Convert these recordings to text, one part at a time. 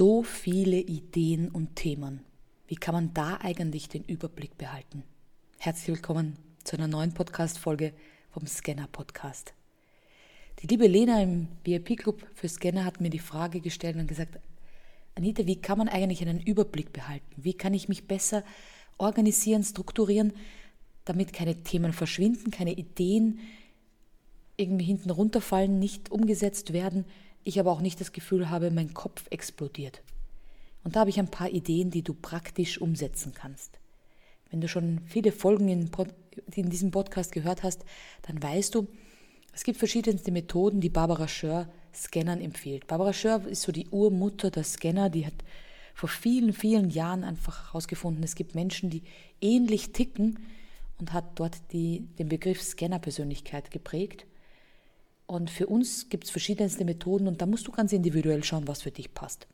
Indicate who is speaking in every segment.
Speaker 1: So viele Ideen und Themen. Wie kann man da eigentlich den Überblick behalten? Herzlich willkommen zu einer neuen Podcast-Folge vom Scanner Podcast. Die liebe Lena im VIP-Club für Scanner hat mir die Frage gestellt und gesagt, Anita, wie kann man eigentlich einen Überblick behalten? Wie kann ich mich besser organisieren, strukturieren, damit keine Themen verschwinden, keine Ideen irgendwie hinten runterfallen, nicht umgesetzt werden, ich aber auch nicht das Gefühl habe, mein Kopf explodiert. Und da habe ich ein paar Ideen, die du praktisch umsetzen kannst. Wenn du schon viele Folgen in, in diesem Podcast gehört hast, dann weißt du, es gibt verschiedenste Methoden, die Barbara Schör Scannern empfiehlt. Barbara Schör ist so die Urmutter der Scanner, die hat vor vielen, vielen Jahren einfach herausgefunden, es gibt Menschen, die ähnlich ticken und hat dort die, den Begriff Scannerpersönlichkeit geprägt. Und für uns gibt es verschiedenste Methoden und da musst du ganz individuell schauen, was für dich passt.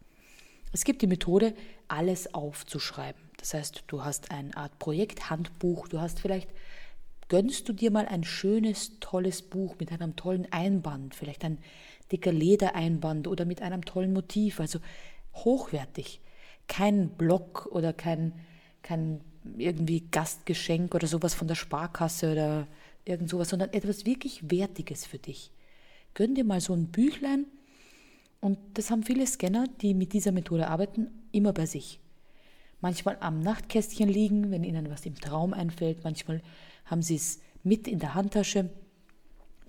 Speaker 1: Es gibt die Methode, alles aufzuschreiben. Das heißt, du hast eine Art Projekthandbuch, du hast vielleicht, gönnst du dir mal ein schönes, tolles Buch mit einem tollen Einband, vielleicht ein dicker Ledereinband oder mit einem tollen Motiv, also hochwertig. Kein Block oder kein, kein irgendwie Gastgeschenk oder sowas von der Sparkasse oder irgend sowas, sondern etwas wirklich Wertiges für dich gönn dir mal so ein Büchlein. Und das haben viele Scanner, die mit dieser Methode arbeiten, immer bei sich. Manchmal am Nachtkästchen liegen, wenn ihnen was im Traum einfällt. Manchmal haben sie es mit in der Handtasche.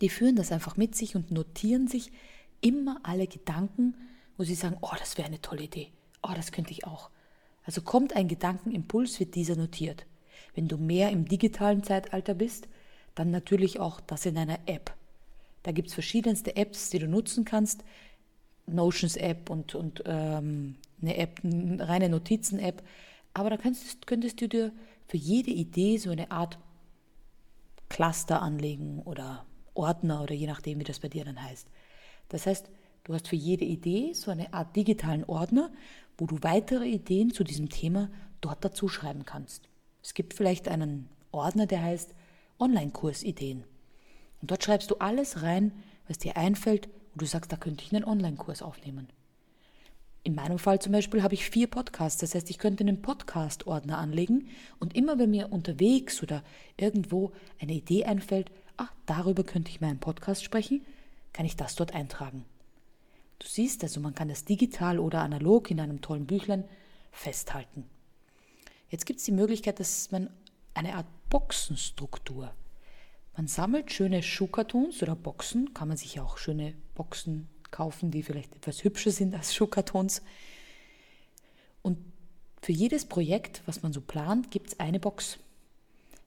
Speaker 1: Die führen das einfach mit sich und notieren sich immer alle Gedanken, wo sie sagen, oh, das wäre eine tolle Idee. Oh, das könnte ich auch. Also kommt ein Gedankenimpuls, wird dieser notiert. Wenn du mehr im digitalen Zeitalter bist, dann natürlich auch das in einer App. Da gibt es verschiedenste Apps, die du nutzen kannst. Notions App und, und ähm, eine App, eine reine Notizen-App. Aber da könntest, könntest du dir für jede Idee so eine Art Cluster anlegen oder Ordner oder je nachdem, wie das bei dir dann heißt. Das heißt, du hast für jede Idee so eine Art digitalen Ordner, wo du weitere Ideen zu diesem Thema dort dazu schreiben kannst. Es gibt vielleicht einen Ordner, der heißt Online-Kursideen. Und dort schreibst du alles rein, was dir einfällt, wo du sagst, da könnte ich einen Online-Kurs aufnehmen. In meinem Fall zum Beispiel habe ich vier Podcasts, das heißt, ich könnte einen Podcast-Ordner anlegen und immer wenn mir unterwegs oder irgendwo eine Idee einfällt, ach, darüber könnte ich meinen Podcast sprechen, kann ich das dort eintragen. Du siehst also, man kann das digital oder analog in einem tollen Büchlein festhalten. Jetzt gibt es die Möglichkeit, dass man eine Art Boxenstruktur man sammelt schöne Schuhkartons oder Boxen, kann man sich auch schöne Boxen kaufen, die vielleicht etwas hübscher sind als Schuhkartons. Und für jedes Projekt, was man so plant, gibt es eine Box.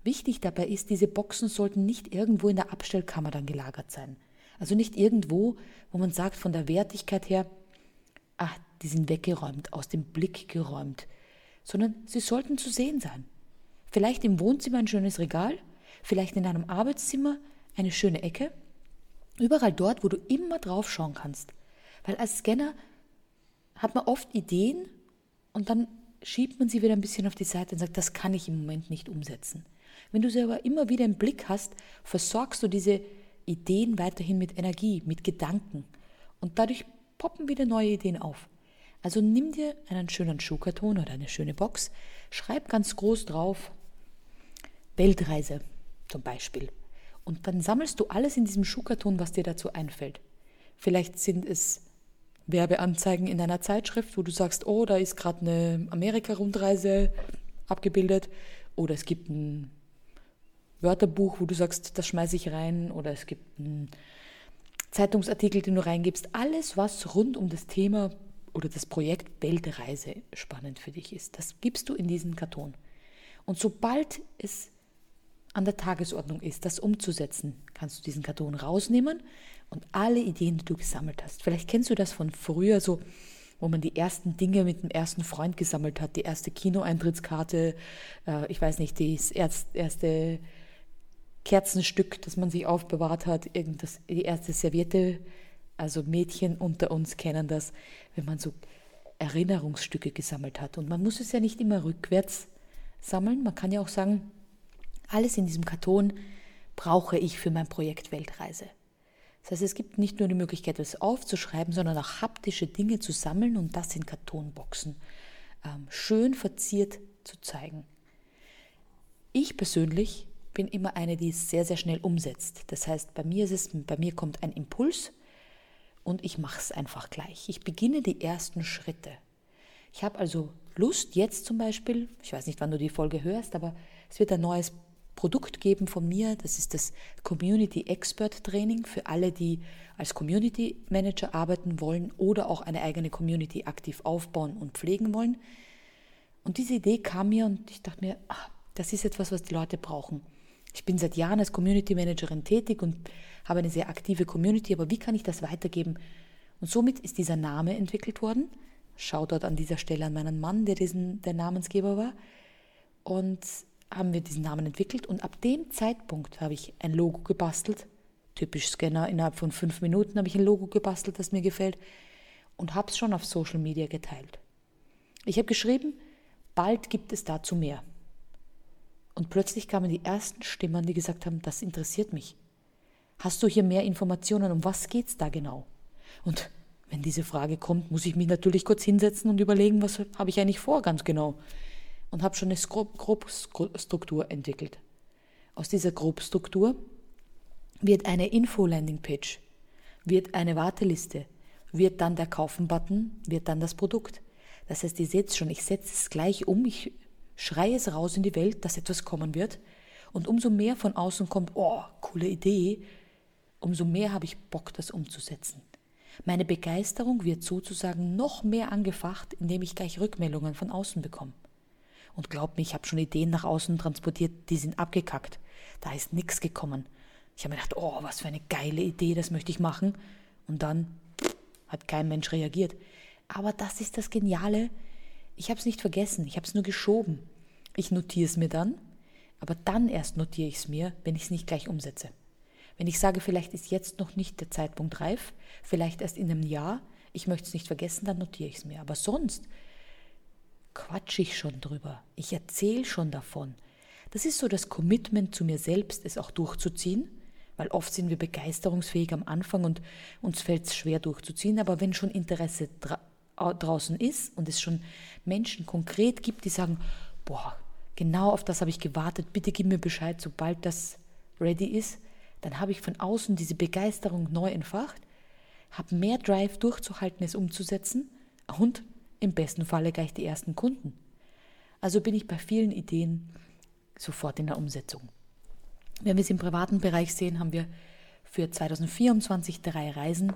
Speaker 1: Wichtig dabei ist, diese Boxen sollten nicht irgendwo in der Abstellkammer dann gelagert sein. Also nicht irgendwo, wo man sagt von der Wertigkeit her, ach, die sind weggeräumt, aus dem Blick geräumt, sondern sie sollten zu sehen sein. Vielleicht im Wohnzimmer ein schönes Regal vielleicht in deinem Arbeitszimmer eine schöne Ecke, überall dort, wo du immer drauf schauen kannst. Weil als Scanner hat man oft Ideen und dann schiebt man sie wieder ein bisschen auf die Seite und sagt, das kann ich im Moment nicht umsetzen. Wenn du sie aber immer wieder im Blick hast, versorgst du diese Ideen weiterhin mit Energie, mit Gedanken und dadurch poppen wieder neue Ideen auf. Also nimm dir einen schönen Schuhkarton oder eine schöne Box, schreib ganz groß drauf Weltreise zum Beispiel. Und dann sammelst du alles in diesem Schuhkarton, was dir dazu einfällt. Vielleicht sind es Werbeanzeigen in einer Zeitschrift, wo du sagst, oh, da ist gerade eine Amerika-Rundreise abgebildet. Oder es gibt ein Wörterbuch, wo du sagst, das schmeiße ich rein. Oder es gibt einen Zeitungsartikel, den du reingibst. Alles, was rund um das Thema oder das Projekt Weltreise spannend für dich ist, das gibst du in diesen Karton. Und sobald es an der Tagesordnung ist, das umzusetzen, kannst du diesen Karton rausnehmen und alle Ideen, die du gesammelt hast. Vielleicht kennst du das von früher so, wo man die ersten Dinge mit dem ersten Freund gesammelt hat, die erste Kinoeintrittskarte, äh, ich weiß nicht, das erste Kerzenstück, das man sich aufbewahrt hat, irgenddas, die erste Serviette. Also Mädchen unter uns kennen das, wenn man so Erinnerungsstücke gesammelt hat. Und man muss es ja nicht immer rückwärts sammeln. Man kann ja auch sagen, alles in diesem Karton brauche ich für mein Projekt Weltreise. Das heißt, es gibt nicht nur die Möglichkeit, das aufzuschreiben, sondern auch haptische Dinge zu sammeln und das in Kartonboxen ähm, schön verziert zu zeigen. Ich persönlich bin immer eine, die es sehr, sehr schnell umsetzt. Das heißt, bei mir ist es, bei mir kommt ein Impuls und ich mache es einfach gleich. Ich beginne die ersten Schritte. Ich habe also Lust, jetzt zum Beispiel, ich weiß nicht, wann du die Folge hörst, aber es wird ein neues Produkt geben von mir. Das ist das Community Expert Training für alle, die als Community Manager arbeiten wollen oder auch eine eigene Community aktiv aufbauen und pflegen wollen. Und diese Idee kam mir und ich dachte mir, ach, das ist etwas, was die Leute brauchen. Ich bin seit Jahren als Community Managerin tätig und habe eine sehr aktive Community, aber wie kann ich das weitergeben? Und somit ist dieser Name entwickelt worden. Shoutout an dieser Stelle an meinen Mann, der diesen, der Namensgeber war. Und haben wir diesen Namen entwickelt und ab dem Zeitpunkt habe ich ein Logo gebastelt. Typisch Scanner, innerhalb von fünf Minuten habe ich ein Logo gebastelt, das mir gefällt und habe es schon auf Social Media geteilt. Ich habe geschrieben, bald gibt es dazu mehr. Und plötzlich kamen die ersten Stimmen, die gesagt haben, das interessiert mich. Hast du hier mehr Informationen? Um was geht es da genau? Und wenn diese Frage kommt, muss ich mich natürlich kurz hinsetzen und überlegen, was habe ich eigentlich vor ganz genau. Und habe schon eine Grobstruktur entwickelt. Aus dieser Grobstruktur wird eine Info-Landing-Page, wird eine Warteliste, wird dann der Kaufen-Button, wird dann das Produkt. Das heißt, ihr seht schon, ich setze es gleich um, ich schreie es raus in die Welt, dass etwas kommen wird. Und umso mehr von außen kommt, oh, coole Idee, umso mehr habe ich Bock, das umzusetzen. Meine Begeisterung wird sozusagen noch mehr angefacht, indem ich gleich Rückmeldungen von außen bekomme. Und glaubt mir, ich habe schon Ideen nach außen transportiert, die sind abgekackt. Da ist nichts gekommen. Ich habe mir gedacht, oh, was für eine geile Idee, das möchte ich machen. Und dann hat kein Mensch reagiert. Aber das ist das Geniale. Ich habe es nicht vergessen, ich habe es nur geschoben. Ich notiere es mir dann, aber dann erst notiere ich es mir, wenn ich es nicht gleich umsetze. Wenn ich sage, vielleicht ist jetzt noch nicht der Zeitpunkt reif, vielleicht erst in einem Jahr, ich möchte es nicht vergessen, dann notiere ich es mir. Aber sonst quatsche ich schon drüber. Ich erzähle schon davon. Das ist so das Commitment zu mir selbst, es auch durchzuziehen, weil oft sind wir begeisterungsfähig am Anfang und uns fällt es schwer durchzuziehen, aber wenn schon Interesse dra draußen ist und es schon Menschen konkret gibt, die sagen, boah, genau auf das habe ich gewartet, bitte gib mir Bescheid, sobald das ready ist, dann habe ich von außen diese Begeisterung neu entfacht, habe mehr Drive durchzuhalten, es umzusetzen und im besten Falle gleich die ersten Kunden. Also bin ich bei vielen Ideen sofort in der Umsetzung. Wenn wir es im privaten Bereich sehen, haben wir für 2024 drei Reisen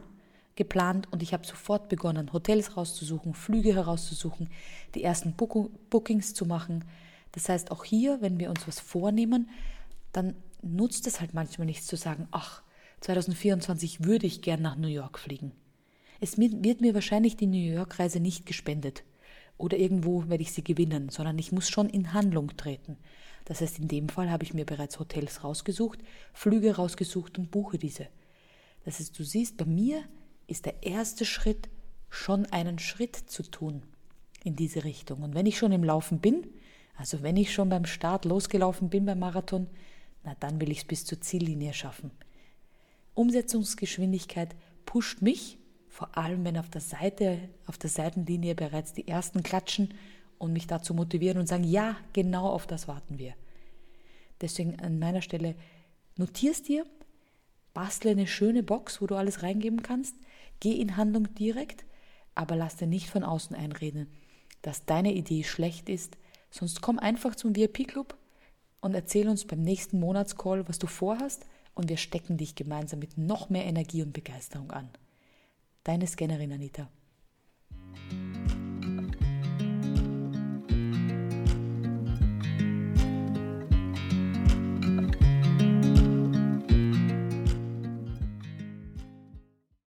Speaker 1: geplant und ich habe sofort begonnen, Hotels rauszusuchen, Flüge herauszusuchen, die ersten Bookings zu machen. Das heißt, auch hier, wenn wir uns was vornehmen, dann nutzt es halt manchmal nichts zu sagen, ach, 2024 würde ich gern nach New York fliegen. Es wird mir wahrscheinlich die New York-Reise nicht gespendet oder irgendwo werde ich sie gewinnen, sondern ich muss schon in Handlung treten. Das heißt, in dem Fall habe ich mir bereits Hotels rausgesucht, Flüge rausgesucht und buche diese. Das heißt, du siehst, bei mir ist der erste Schritt, schon einen Schritt zu tun in diese Richtung. Und wenn ich schon im Laufen bin, also wenn ich schon beim Start losgelaufen bin beim Marathon, na dann will ich es bis zur Ziellinie schaffen. Umsetzungsgeschwindigkeit pusht mich, vor allem wenn auf der Seite, auf der Seitenlinie bereits die ersten klatschen und mich dazu motivieren und sagen, ja, genau auf das warten wir. Deswegen an meiner Stelle notierst dir, bastle eine schöne Box, wo du alles reingeben kannst, Geh in Handlung direkt, aber lass dir nicht von außen einreden, dass deine Idee schlecht ist, sonst komm einfach zum VIP-Club und erzähl uns beim nächsten Monatscall, was du vorhast und wir stecken dich gemeinsam mit noch mehr Energie und Begeisterung an. Deine Scannerin Anita.